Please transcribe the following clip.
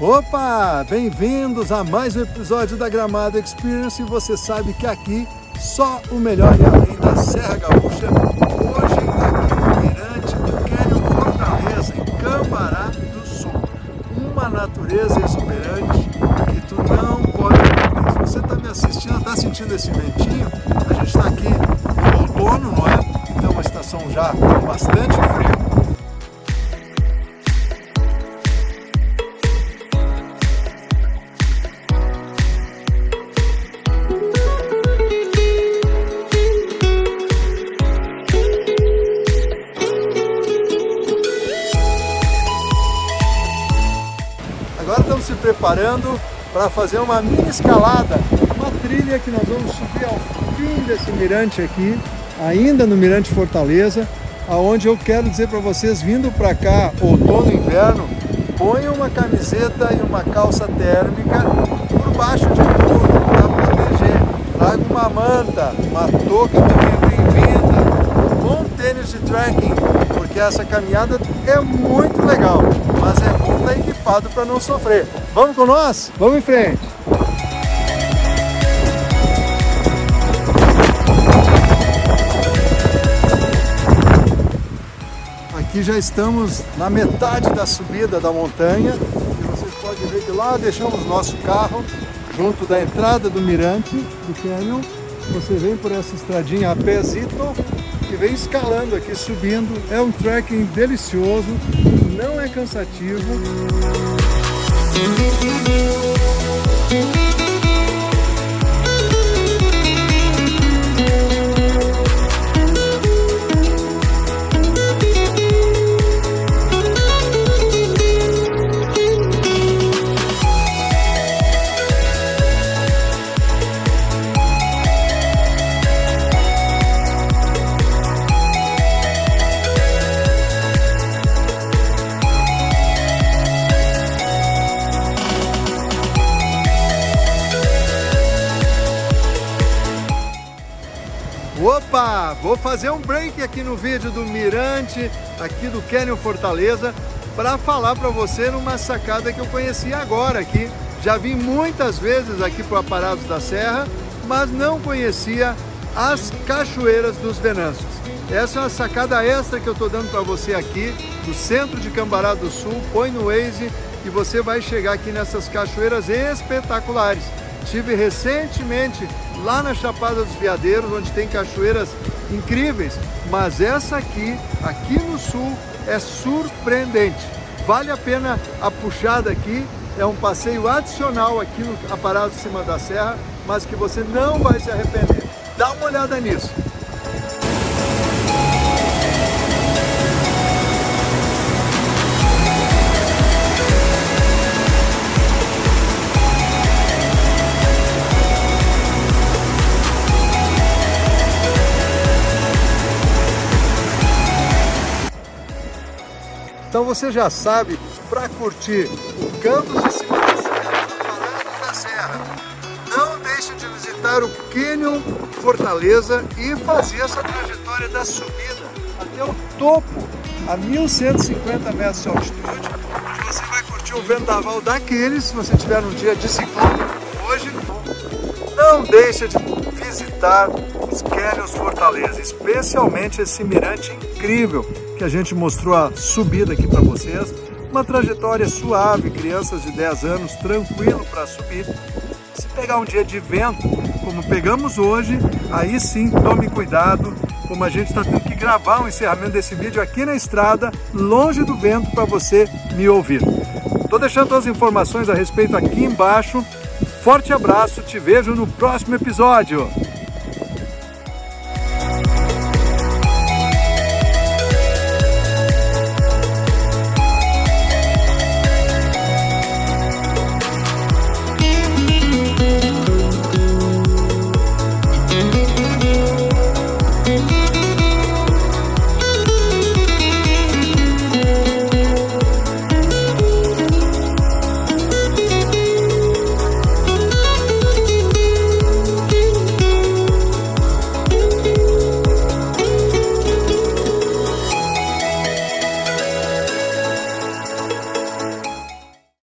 Opa! Bem-vindos a mais um episódio da Gramado Experience você sabe que aqui só o melhor e além da Serra Gaúcha. Hoje aqui no Mirante do Quênio Fortaleza, em Cambará do Sul. Uma natureza exuberante que tu não pode perder. Se você está me assistindo, está sentindo esse ventinho, a gente está aqui no outono, não é? Então uma estação já bastante frio preparando para fazer uma mini escalada, uma trilha que nós vamos subir ao fim desse mirante aqui, ainda no Mirante Fortaleza, aonde eu quero dizer para vocês, vindo para cá, outono e inverno, ponham uma camiseta e uma calça térmica por baixo de tudo, para proteger. Traga uma manta, uma touca também bem-vinda, um bom tênis de trekking, porque essa caminhada é muito legal, mas é para não sofrer. Vamos com nós? Vamos em frente! Aqui já estamos na metade da subida da montanha e vocês podem ver que lá deixamos nosso carro junto da entrada do mirante do canyon. Você vem por essa estradinha a pezito que vem escalando aqui, subindo. É um trekking delicioso, não é cansativo. Opa, vou fazer um break aqui no vídeo do Mirante, aqui do Canyon Fortaleza, para falar para você numa sacada que eu conheci agora aqui. Já vim muitas vezes aqui para o Aparados da Serra, mas não conhecia as Cachoeiras dos Venâncios. Essa é uma sacada extra que eu estou dando para você aqui, do centro de Cambará do Sul, põe no Waze e você vai chegar aqui nessas cachoeiras espetaculares. Tive recentemente lá na Chapada dos Veadeiros, onde tem cachoeiras incríveis, mas essa aqui, aqui no sul, é surpreendente. Vale a pena a puxada aqui, é um passeio adicional aqui no Aparado de Cima da Serra, mas que você não vai se arrepender. Dá uma olhada nisso. Então você já sabe, para curtir o Campos de Cima da Serra, da Serra, não deixe de visitar o Canyon Fortaleza e fazer essa trajetória da subida até o topo, a 1150 metros de altitude, onde você vai curtir um vendaval daqueles, se você tiver um dia de ciclone hoje, não deixe de visitar os Canyons Fortaleza, especialmente esse mirante incrível que a gente mostrou a subida aqui para vocês. Uma trajetória suave, crianças de 10 anos, tranquilo para subir. Se pegar um dia de vento, como pegamos hoje, aí sim tome cuidado, como a gente está tendo que gravar o encerramento desse vídeo aqui na estrada, longe do vento, para você me ouvir. Estou deixando todas as informações a respeito aqui embaixo. Forte abraço, te vejo no próximo episódio.